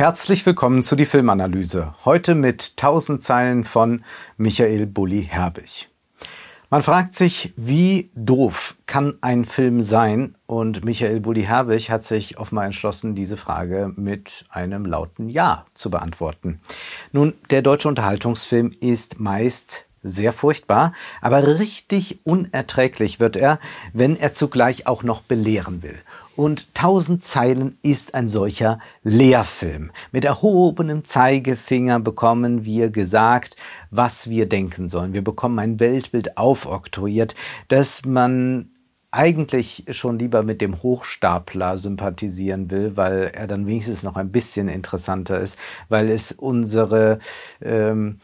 Herzlich willkommen zu die Filmanalyse. Heute mit 1000 Zeilen von Michael Bulli Herbig. Man fragt sich, wie doof kann ein Film sein? Und Michael Bulli Herbig hat sich offenbar entschlossen, diese Frage mit einem lauten Ja zu beantworten. Nun, der deutsche Unterhaltungsfilm ist meist sehr furchtbar, aber richtig unerträglich wird er, wenn er zugleich auch noch belehren will. Und tausend Zeilen ist ein solcher Lehrfilm. Mit erhobenem Zeigefinger bekommen wir gesagt, was wir denken sollen. Wir bekommen ein Weltbild aufoktroyiert, das man eigentlich schon lieber mit dem Hochstapler sympathisieren will, weil er dann wenigstens noch ein bisschen interessanter ist, weil es unsere ähm,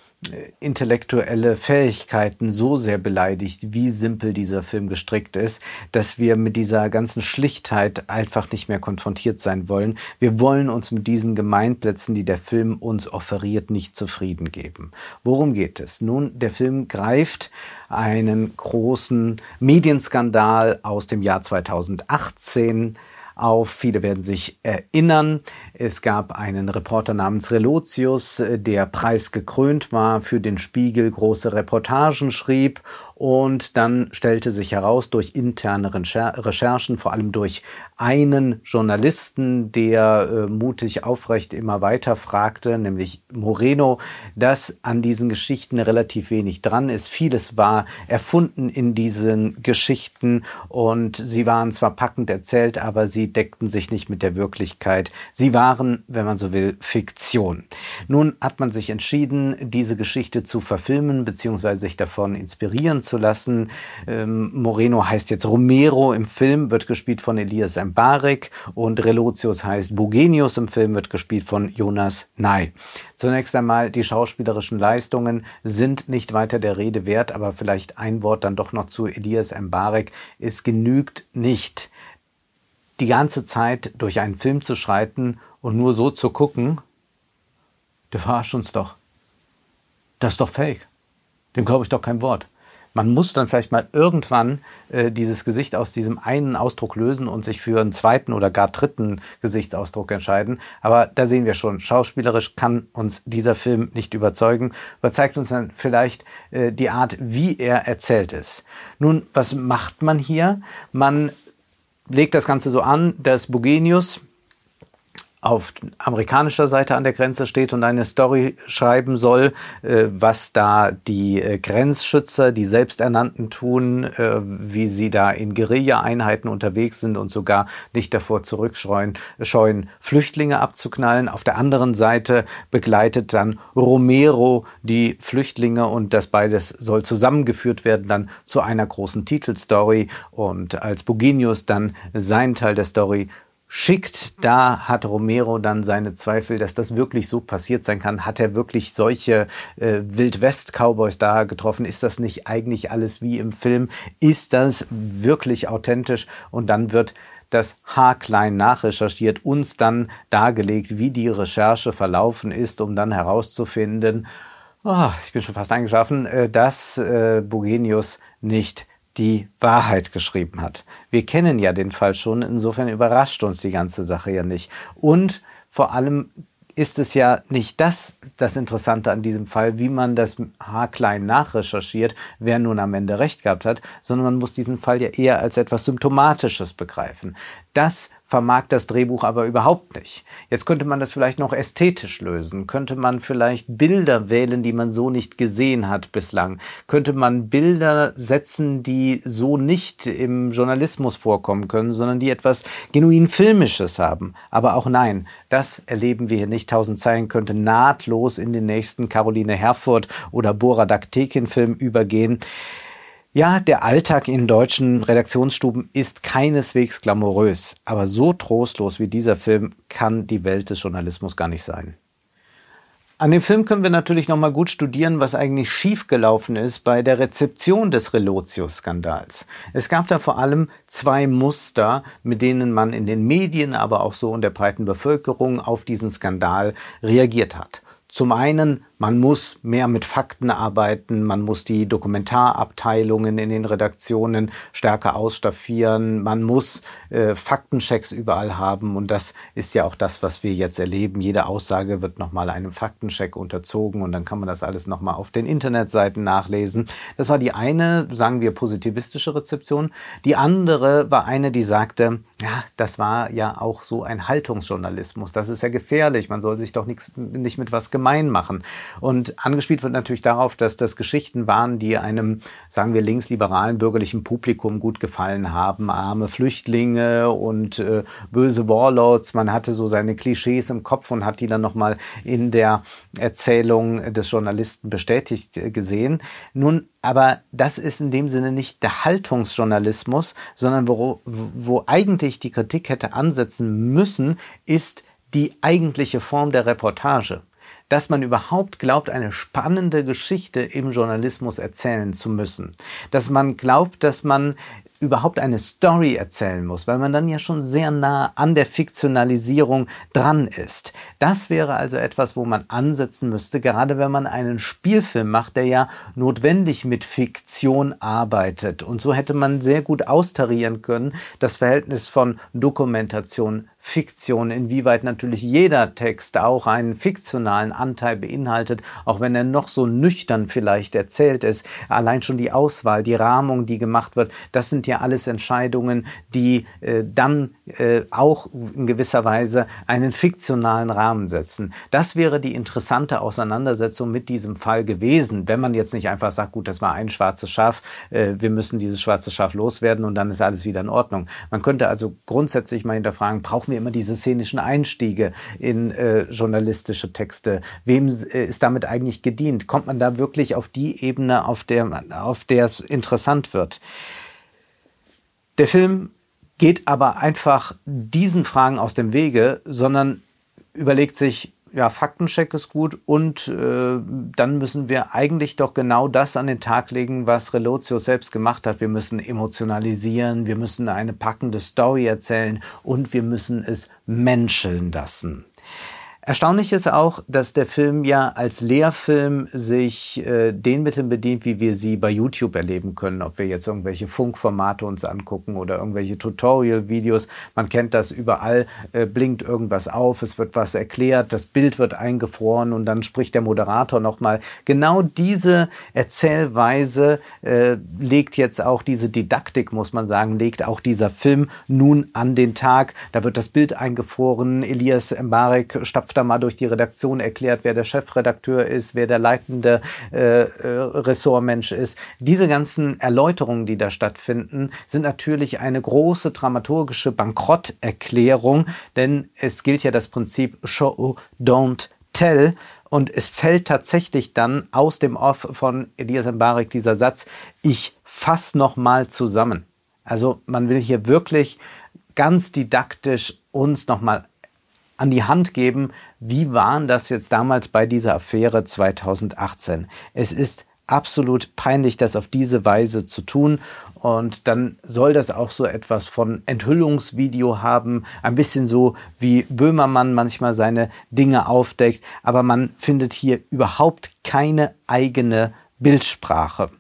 intellektuelle Fähigkeiten so sehr beleidigt, wie simpel dieser Film gestrickt ist, dass wir mit dieser ganzen Schlichtheit einfach nicht mehr konfrontiert sein wollen. Wir wollen uns mit diesen Gemeinplätzen, die der Film uns offeriert, nicht zufrieden geben. Worum geht es? Nun, der Film greift einen großen Medienskandal aus dem Jahr 2018 auf. Viele werden sich erinnern. Es gab einen Reporter namens Relotius, der preisgekrönt war, für den Spiegel große Reportagen schrieb und dann stellte sich heraus durch interne Recherchen, vor allem durch einen Journalisten, der äh, mutig aufrecht immer weiter fragte, nämlich Moreno, dass an diesen Geschichten relativ wenig dran ist. Vieles war erfunden in diesen Geschichten und sie waren zwar packend erzählt, aber sie deckten sich nicht mit der Wirklichkeit. Sie waren, wenn man so will, Fiktion. Nun hat man sich entschieden, diese Geschichte zu verfilmen bzw. sich davon inspirieren zu lassen. Ähm, Moreno heißt jetzt Romero im Film, wird gespielt von Elias Mbarek und Relotius heißt Bugenius im Film, wird gespielt von Jonas Ney. Zunächst einmal, die schauspielerischen Leistungen sind nicht weiter der Rede wert, aber vielleicht ein Wort dann doch noch zu Elias Mbarek. Es genügt nicht, die ganze Zeit durch einen Film zu schreiten und nur so zu gucken, der verarscht uns doch. Das ist doch fake. Dem glaube ich doch kein Wort man muss dann vielleicht mal irgendwann äh, dieses Gesicht aus diesem einen Ausdruck lösen und sich für einen zweiten oder gar dritten Gesichtsausdruck entscheiden. Aber da sehen wir schon, schauspielerisch kann uns dieser Film nicht überzeugen, überzeugt uns dann vielleicht äh, die Art, wie er erzählt ist. Nun, was macht man hier? Man legt das Ganze so an, dass Bugenius, auf amerikanischer Seite an der Grenze steht und eine Story schreiben soll, äh, was da die äh, Grenzschützer, die Selbsternannten tun, äh, wie sie da in Guerilla-Einheiten unterwegs sind und sogar nicht davor zurückscheuen, scheuen, Flüchtlinge abzuknallen. Auf der anderen Seite begleitet dann Romero die Flüchtlinge und das beides soll zusammengeführt werden dann zu einer großen Titelstory und als Buginius dann seinen Teil der Story schickt, da hat Romero dann seine Zweifel, dass das wirklich so passiert sein kann. Hat er wirklich solche äh, Wildwest-Cowboys da getroffen? Ist das nicht eigentlich alles wie im Film? Ist das wirklich authentisch? Und dann wird das haarklein nachrecherchiert, uns dann dargelegt, wie die Recherche verlaufen ist, um dann herauszufinden, oh, ich bin schon fast eingeschlafen, äh, dass äh, Bugenius nicht die Wahrheit geschrieben hat. Wir kennen ja den Fall schon, insofern überrascht uns die ganze Sache ja nicht. Und vor allem ist es ja nicht das, das Interessante an diesem Fall, wie man das haarklein nachrecherchiert, wer nun am Ende recht gehabt hat, sondern man muss diesen Fall ja eher als etwas Symptomatisches begreifen. Das vermag das Drehbuch aber überhaupt nicht. Jetzt könnte man das vielleicht noch ästhetisch lösen, könnte man vielleicht Bilder wählen, die man so nicht gesehen hat bislang, könnte man Bilder setzen, die so nicht im Journalismus vorkommen können, sondern die etwas genuin Filmisches haben. Aber auch nein, das erleben wir hier nicht. Tausend Zeilen könnte nahtlos in den nächsten Caroline Herfurth oder Boradak Tekin Film übergehen. Ja, der Alltag in deutschen Redaktionsstuben ist keineswegs glamourös, aber so trostlos wie dieser Film kann die Welt des Journalismus gar nicht sein. An dem Film können wir natürlich noch mal gut studieren, was eigentlich schiefgelaufen ist bei der Rezeption des Relotius-Skandals. Es gab da vor allem zwei Muster, mit denen man in den Medien, aber auch so in der breiten Bevölkerung auf diesen Skandal reagiert hat. Zum einen man muss mehr mit Fakten arbeiten, man muss die Dokumentarabteilungen in den Redaktionen stärker ausstaffieren, man muss äh, Faktenchecks überall haben und das ist ja auch das, was wir jetzt erleben. Jede Aussage wird nochmal einem Faktencheck unterzogen und dann kann man das alles nochmal auf den Internetseiten nachlesen. Das war die eine, sagen wir, positivistische Rezeption. Die andere war eine, die sagte, ja, das war ja auch so ein Haltungsjournalismus. Das ist ja gefährlich. Man soll sich doch nix, nicht mit was gemein machen. Und angespielt wird natürlich darauf, dass das Geschichten waren, die einem, sagen wir, linksliberalen bürgerlichen Publikum gut gefallen haben. Arme Flüchtlinge und äh, böse Warlords. Man hatte so seine Klischees im Kopf und hat die dann nochmal in der Erzählung des Journalisten bestätigt gesehen. Nun aber das ist in dem Sinne nicht der Haltungsjournalismus, sondern wo, wo eigentlich die Kritik hätte ansetzen müssen, ist die eigentliche Form der Reportage dass man überhaupt glaubt, eine spannende Geschichte im Journalismus erzählen zu müssen. Dass man glaubt, dass man überhaupt eine Story erzählen muss, weil man dann ja schon sehr nah an der Fiktionalisierung dran ist. Das wäre also etwas, wo man ansetzen müsste, gerade wenn man einen Spielfilm macht, der ja notwendig mit Fiktion arbeitet. Und so hätte man sehr gut austarieren können, das Verhältnis von Dokumentation, Fiktion, inwieweit natürlich jeder Text auch einen fiktionalen Anteil beinhaltet, auch wenn er noch so nüchtern vielleicht erzählt ist. Allein schon die Auswahl, die Rahmung, die gemacht wird, das sind ja alles Entscheidungen, die äh, dann äh, auch in gewisser Weise einen fiktionalen Rahmen setzen. Das wäre die interessante Auseinandersetzung mit diesem Fall gewesen, wenn man jetzt nicht einfach sagt, gut, das war ein schwarzes Schaf, äh, wir müssen dieses schwarze Schaf loswerden und dann ist alles wieder in Ordnung. Man könnte also grundsätzlich mal hinterfragen, brauchen wir immer diese szenischen Einstiege in äh, journalistische Texte. Wem ist damit eigentlich gedient? Kommt man da wirklich auf die Ebene, auf der, auf der es interessant wird? Der Film geht aber einfach diesen Fragen aus dem Wege, sondern überlegt sich, ja, Faktencheck ist gut und äh, dann müssen wir eigentlich doch genau das an den Tag legen, was Relotio selbst gemacht hat. Wir müssen emotionalisieren, wir müssen eine packende Story erzählen und wir müssen es menscheln lassen. Erstaunlich ist auch, dass der Film ja als Lehrfilm sich äh, den Mitteln bedient, wie wir sie bei YouTube erleben können. Ob wir jetzt irgendwelche Funkformate uns angucken oder irgendwelche Tutorial-Videos. Man kennt das überall, äh, blinkt irgendwas auf, es wird was erklärt, das Bild wird eingefroren und dann spricht der Moderator nochmal. Genau diese Erzählweise äh, legt jetzt auch diese Didaktik, muss man sagen, legt auch dieser Film nun an den Tag. Da wird das Bild eingefroren, Elias Mbarek stapft öfter mal durch die Redaktion erklärt, wer der Chefredakteur ist, wer der leitende äh, äh, Ressortmensch ist. Diese ganzen Erläuterungen, die da stattfinden, sind natürlich eine große dramaturgische Bankrotterklärung, denn es gilt ja das Prinzip Show, don't tell. Und es fällt tatsächlich dann aus dem Off von Elias Mbarek dieser Satz, ich fass noch mal zusammen. Also man will hier wirklich ganz didaktisch uns nochmal an die Hand geben, wie waren das jetzt damals bei dieser Affäre 2018. Es ist absolut peinlich, das auf diese Weise zu tun. Und dann soll das auch so etwas von Enthüllungsvideo haben, ein bisschen so wie Böhmermann manchmal seine Dinge aufdeckt. Aber man findet hier überhaupt keine eigene Bildsprache.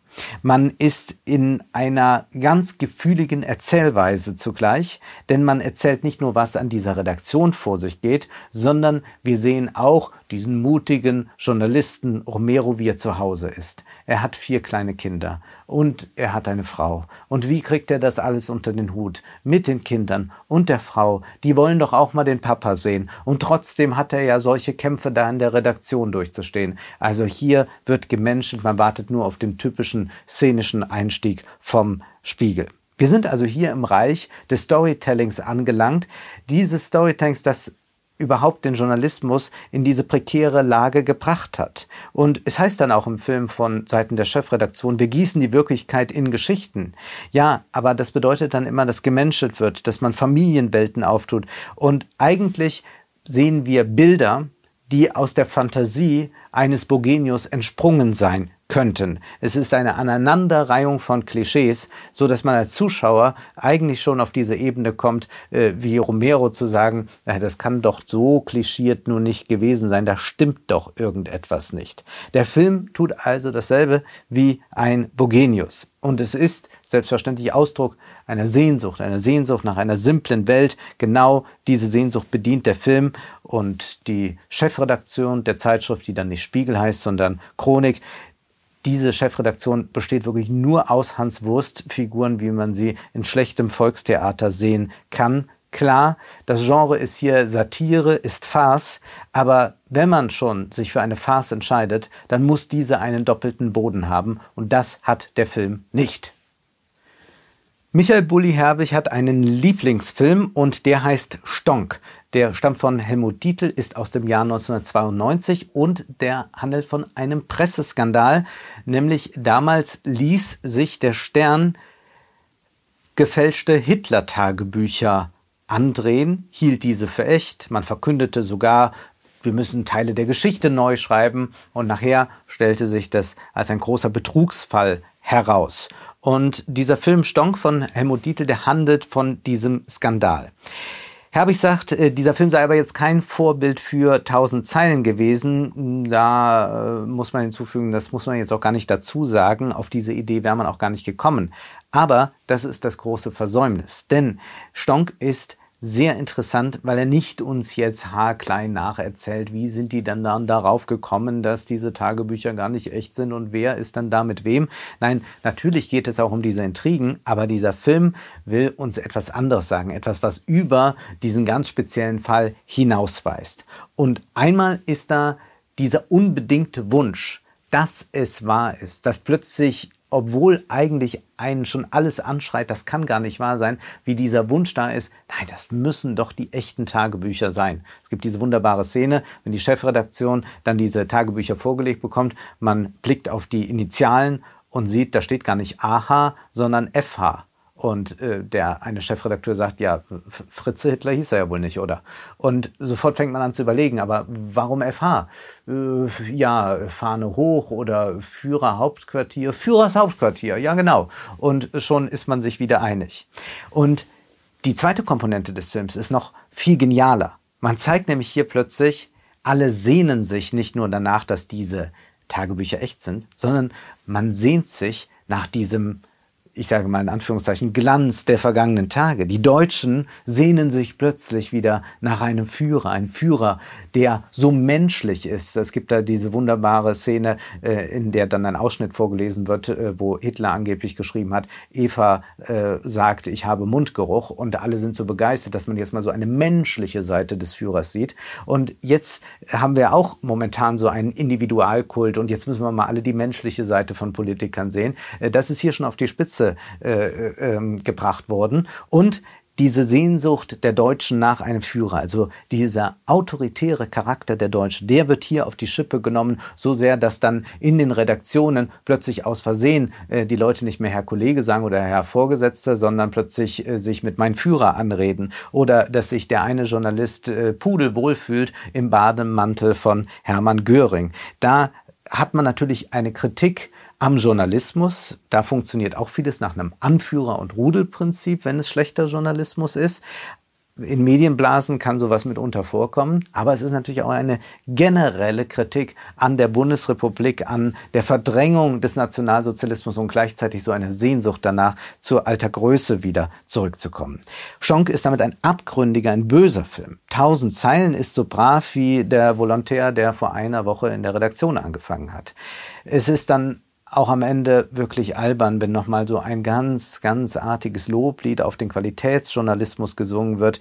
Man ist in einer ganz gefühligen Erzählweise zugleich, denn man erzählt nicht nur, was an dieser Redaktion vor sich geht, sondern wir sehen auch diesen mutigen Journalisten Romero, wie er zu Hause ist. Er hat vier kleine Kinder und er hat eine Frau. Und wie kriegt er das alles unter den Hut? Mit den Kindern und der Frau. Die wollen doch auch mal den Papa sehen. Und trotzdem hat er ja solche Kämpfe da in der Redaktion durchzustehen. Also hier wird gemenschelt, man wartet nur auf den typischen szenischen Einstieg vom Spiegel. Wir sind also hier im Reich des Storytellings angelangt. Dieses Storytellings, das überhaupt den Journalismus in diese prekäre Lage gebracht hat. Und es heißt dann auch im Film von Seiten der Chefredaktion, wir gießen die Wirklichkeit in Geschichten. Ja, aber das bedeutet dann immer, dass gemenschelt wird, dass man Familienwelten auftut. Und eigentlich sehen wir Bilder, die aus der Fantasie eines Bogenius entsprungen sein könnten. Es ist eine Aneinanderreihung von Klischees, so dass man als Zuschauer eigentlich schon auf diese Ebene kommt, äh, wie Romero zu sagen, das kann doch so klischiert nur nicht gewesen sein, da stimmt doch irgendetwas nicht. Der Film tut also dasselbe wie ein Bogenius. Und es ist selbstverständlich Ausdruck einer Sehnsucht, einer Sehnsucht nach einer simplen Welt. Genau diese Sehnsucht bedient der Film und die Chefredaktion der Zeitschrift, die dann nicht Spiegel heißt, sondern Chronik, diese Chefredaktion besteht wirklich nur aus Hans Wurst-Figuren, wie man sie in schlechtem Volkstheater sehen kann. Klar, das Genre ist hier Satire, ist Farce, aber wenn man schon sich für eine Farce entscheidet, dann muss diese einen doppelten Boden haben und das hat der Film nicht. Michael Bulli Herbig hat einen Lieblingsfilm und der heißt Stonk. Der stammt von Helmut Dietl, ist aus dem Jahr 1992 und der handelt von einem Presseskandal. Nämlich damals ließ sich der Stern gefälschte Hitler-Tagebücher andrehen, hielt diese für echt. Man verkündete sogar, wir müssen Teile der Geschichte neu schreiben und nachher stellte sich das als ein großer Betrugsfall heraus. Und dieser Film Stonk von Helmut Dietl, der handelt von diesem Skandal. Herbig sagt, äh, dieser Film sei aber jetzt kein Vorbild für tausend Zeilen gewesen. Da äh, muss man hinzufügen, das muss man jetzt auch gar nicht dazu sagen. Auf diese Idee wäre man auch gar nicht gekommen. Aber das ist das große Versäumnis. Denn Stonk ist sehr interessant, weil er nicht uns jetzt haarklein nacherzählt, wie sind die dann, dann darauf gekommen, dass diese Tagebücher gar nicht echt sind und wer ist dann da mit wem. Nein, natürlich geht es auch um diese Intrigen, aber dieser Film will uns etwas anderes sagen, etwas, was über diesen ganz speziellen Fall hinausweist. Und einmal ist da dieser unbedingte Wunsch, dass es wahr ist, dass plötzlich obwohl eigentlich einen schon alles anschreit, das kann gar nicht wahr sein, wie dieser Wunsch da ist, nein, das müssen doch die echten Tagebücher sein. Es gibt diese wunderbare Szene, wenn die Chefredaktion dann diese Tagebücher vorgelegt bekommt, man blickt auf die Initialen und sieht, da steht gar nicht AH, sondern FH. Und äh, der eine Chefredakteur sagt, ja, Fritze Hitler hieß er ja wohl nicht, oder? Und sofort fängt man an zu überlegen, aber warum FH? Äh, ja, Fahne hoch oder Führerhauptquartier, Führershauptquartier, ja genau. Und schon ist man sich wieder einig. Und die zweite Komponente des Films ist noch viel genialer. Man zeigt nämlich hier plötzlich, alle sehnen sich nicht nur danach, dass diese Tagebücher echt sind, sondern man sehnt sich nach diesem ich sage mal in Anführungszeichen, Glanz der vergangenen Tage. Die Deutschen sehnen sich plötzlich wieder nach einem Führer, ein Führer, der so menschlich ist. Es gibt da diese wunderbare Szene, äh, in der dann ein Ausschnitt vorgelesen wird, äh, wo Hitler angeblich geschrieben hat, Eva äh, sagt, ich habe Mundgeruch und alle sind so begeistert, dass man jetzt mal so eine menschliche Seite des Führers sieht. Und jetzt haben wir auch momentan so einen Individualkult und jetzt müssen wir mal alle die menschliche Seite von Politikern sehen. Das ist hier schon auf die Spitze äh, äh, ähm, gebracht worden. Und diese Sehnsucht der Deutschen nach einem Führer, also dieser autoritäre Charakter der Deutschen, der wird hier auf die Schippe genommen, so sehr, dass dann in den Redaktionen plötzlich aus Versehen äh, die Leute nicht mehr Herr Kollege sagen oder Herr Vorgesetzter, sondern plötzlich äh, sich mit mein Führer anreden oder dass sich der eine Journalist äh, pudelwohl fühlt im Bademantel von Hermann Göring. Da hat man natürlich eine Kritik am Journalismus. Da funktioniert auch vieles nach einem Anführer- und Rudelprinzip, wenn es schlechter Journalismus ist. In Medienblasen kann sowas mitunter vorkommen, aber es ist natürlich auch eine generelle Kritik an der Bundesrepublik, an der Verdrängung des Nationalsozialismus und gleichzeitig so eine Sehnsucht danach, zur alter Größe wieder zurückzukommen. Schonk ist damit ein abgründiger, ein böser Film. Tausend Zeilen ist so brav wie der Volontär, der vor einer Woche in der Redaktion angefangen hat. Es ist dann auch am Ende wirklich albern, wenn nochmal so ein ganz, ganz artiges Loblied auf den Qualitätsjournalismus gesungen wird.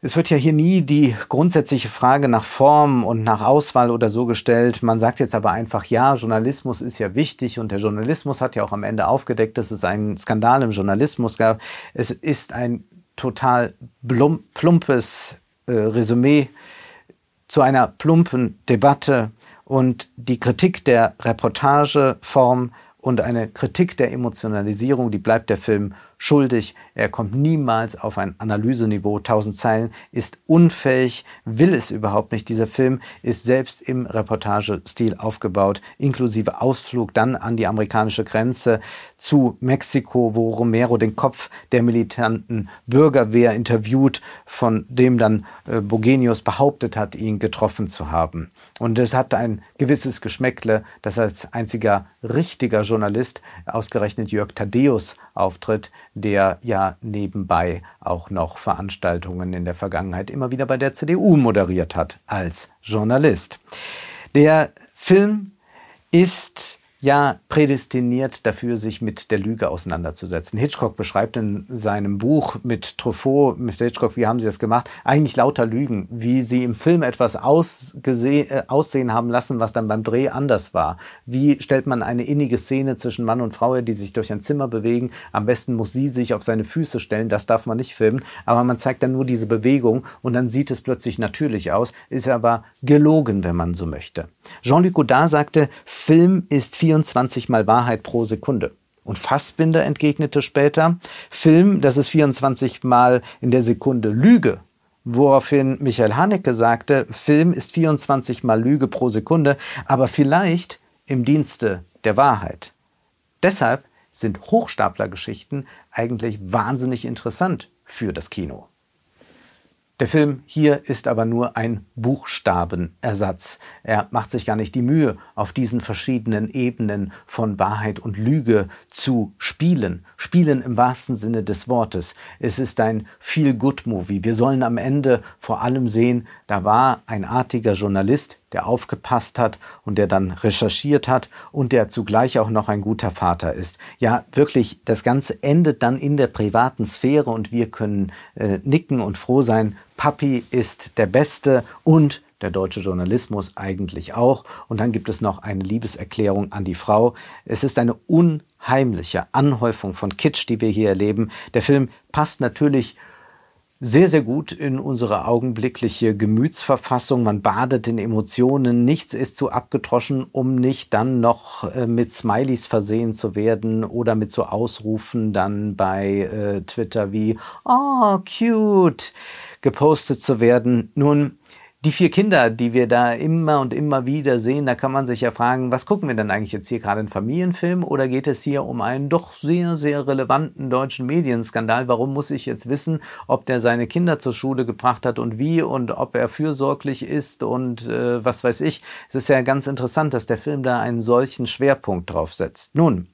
Es wird ja hier nie die grundsätzliche Frage nach Form und nach Auswahl oder so gestellt. Man sagt jetzt aber einfach, ja, Journalismus ist ja wichtig und der Journalismus hat ja auch am Ende aufgedeckt, dass es einen Skandal im Journalismus gab. Es ist ein total plumpes äh, Resümee zu einer plumpen Debatte und die Kritik der Reportageform und eine Kritik der Emotionalisierung, die bleibt der Film schuldig. Er kommt niemals auf ein Analyseniveau. Tausend Zeilen ist unfähig, will es überhaupt nicht. Dieser Film ist selbst im Reportagestil aufgebaut, inklusive Ausflug dann an die amerikanische Grenze zu Mexiko, wo Romero den Kopf der militanten Bürgerwehr interviewt, von dem dann äh, Bogenius behauptet hat, ihn getroffen zu haben. Und es hat ein gewisses Geschmäckle, dass als einziger richtiger Journalist ausgerechnet Jörg Thaddeus auftritt, der ja nebenbei auch noch Veranstaltungen in der Vergangenheit immer wieder bei der CDU moderiert hat als Journalist. Der Film ist ja prädestiniert dafür, sich mit der Lüge auseinanderzusetzen. Hitchcock beschreibt in seinem Buch mit Truffaut, Mr. Hitchcock, wie haben Sie das gemacht? Eigentlich lauter Lügen, wie Sie im Film etwas äh, aussehen haben lassen, was dann beim Dreh anders war. Wie stellt man eine innige Szene zwischen Mann und Frau, die sich durch ein Zimmer bewegen? Am besten muss sie sich auf seine Füße stellen, das darf man nicht filmen, aber man zeigt dann nur diese Bewegung und dann sieht es plötzlich natürlich aus, ist aber gelogen, wenn man so möchte. Jean-Luc Godard sagte, Film ist viel 24 mal Wahrheit pro Sekunde. Und Fassbinder entgegnete später, Film, das ist 24 mal in der Sekunde Lüge. Woraufhin Michael Haneke sagte, Film ist 24 mal Lüge pro Sekunde, aber vielleicht im Dienste der Wahrheit. Deshalb sind Hochstaplergeschichten eigentlich wahnsinnig interessant für das Kino. Der Film hier ist aber nur ein Buchstabenersatz. Er macht sich gar nicht die Mühe, auf diesen verschiedenen Ebenen von Wahrheit und Lüge zu spielen. Spielen im wahrsten Sinne des Wortes. Es ist ein Feel-Good-Movie. Wir sollen am Ende vor allem sehen, da war ein artiger Journalist, der aufgepasst hat und der dann recherchiert hat und der zugleich auch noch ein guter Vater ist. Ja, wirklich, das Ganze endet dann in der privaten Sphäre und wir können äh, nicken und froh sein, Papi ist der Beste und der deutsche Journalismus eigentlich auch. Und dann gibt es noch eine Liebeserklärung an die Frau. Es ist eine unheimliche Anhäufung von Kitsch, die wir hier erleben. Der Film passt natürlich sehr, sehr gut in unsere augenblickliche Gemütsverfassung. Man badet in Emotionen. Nichts ist zu abgetroschen, um nicht dann noch äh, mit Smileys versehen zu werden oder mit so Ausrufen dann bei äh, Twitter wie, oh, cute, gepostet zu werden. Nun, die vier Kinder, die wir da immer und immer wieder sehen, da kann man sich ja fragen, was gucken wir denn eigentlich jetzt hier gerade, einen Familienfilm oder geht es hier um einen doch sehr, sehr relevanten deutschen Medienskandal? Warum muss ich jetzt wissen, ob der seine Kinder zur Schule gebracht hat und wie und ob er fürsorglich ist und äh, was weiß ich? Es ist ja ganz interessant, dass der Film da einen solchen Schwerpunkt drauf setzt. Nun,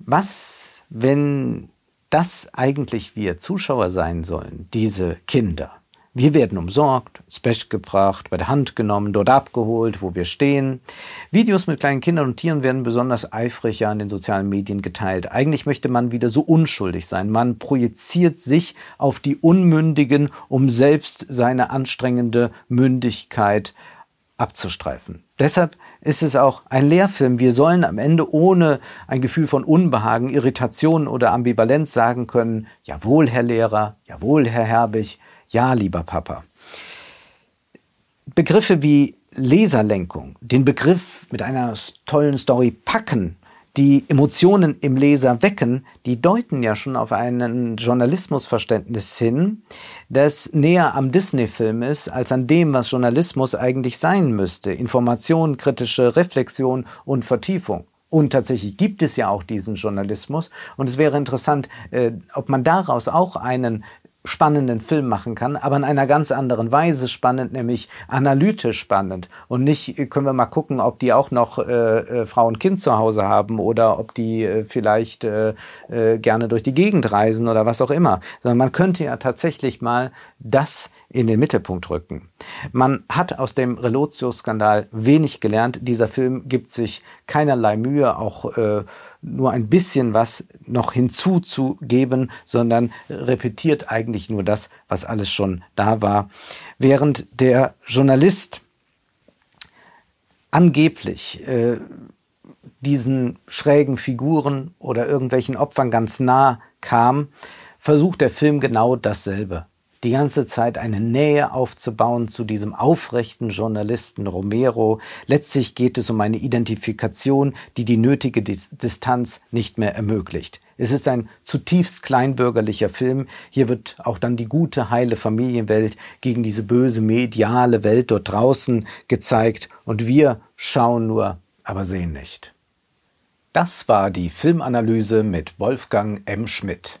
was, wenn das eigentlich wir Zuschauer sein sollen, diese Kinder? Wir werden umsorgt, ins Bett gebracht, bei der Hand genommen, dort abgeholt, wo wir stehen. Videos mit kleinen Kindern und Tieren werden besonders eifrig ja in den sozialen Medien geteilt. Eigentlich möchte man wieder so unschuldig sein. Man projiziert sich auf die Unmündigen, um selbst seine anstrengende Mündigkeit abzustreifen. Deshalb ist es auch ein Lehrfilm. Wir sollen am Ende ohne ein Gefühl von Unbehagen, Irritation oder Ambivalenz sagen können, jawohl, Herr Lehrer, jawohl, Herr Herbig, ja, lieber Papa. Begriffe wie Leserlenkung, den Begriff mit einer tollen Story packen, die Emotionen im Leser wecken, die deuten ja schon auf einen Journalismusverständnis hin, das näher am Disney-Film ist, als an dem, was Journalismus eigentlich sein müsste. Information, kritische Reflexion und Vertiefung. Und tatsächlich gibt es ja auch diesen Journalismus. Und es wäre interessant, äh, ob man daraus auch einen spannenden Film machen kann, aber in einer ganz anderen Weise spannend, nämlich analytisch spannend. Und nicht können wir mal gucken, ob die auch noch äh, äh, Frau und Kind zu Hause haben oder ob die äh, vielleicht äh, äh, gerne durch die Gegend reisen oder was auch immer. Sondern man könnte ja tatsächlich mal das in den Mittelpunkt rücken. Man hat aus dem Relotio-Skandal wenig gelernt. Dieser Film gibt sich keinerlei Mühe, auch äh, nur ein bisschen was noch hinzuzugeben, sondern repetiert eigentlich nur das, was alles schon da war. Während der Journalist angeblich äh, diesen schrägen Figuren oder irgendwelchen Opfern ganz nah kam, versucht der Film genau dasselbe. Die ganze Zeit eine Nähe aufzubauen zu diesem aufrechten Journalisten Romero. Letztlich geht es um eine Identifikation, die die nötige Distanz nicht mehr ermöglicht. Es ist ein zutiefst kleinbürgerlicher Film. Hier wird auch dann die gute, heile Familienwelt gegen diese böse, mediale Welt dort draußen gezeigt. Und wir schauen nur, aber sehen nicht. Das war die Filmanalyse mit Wolfgang M. Schmidt.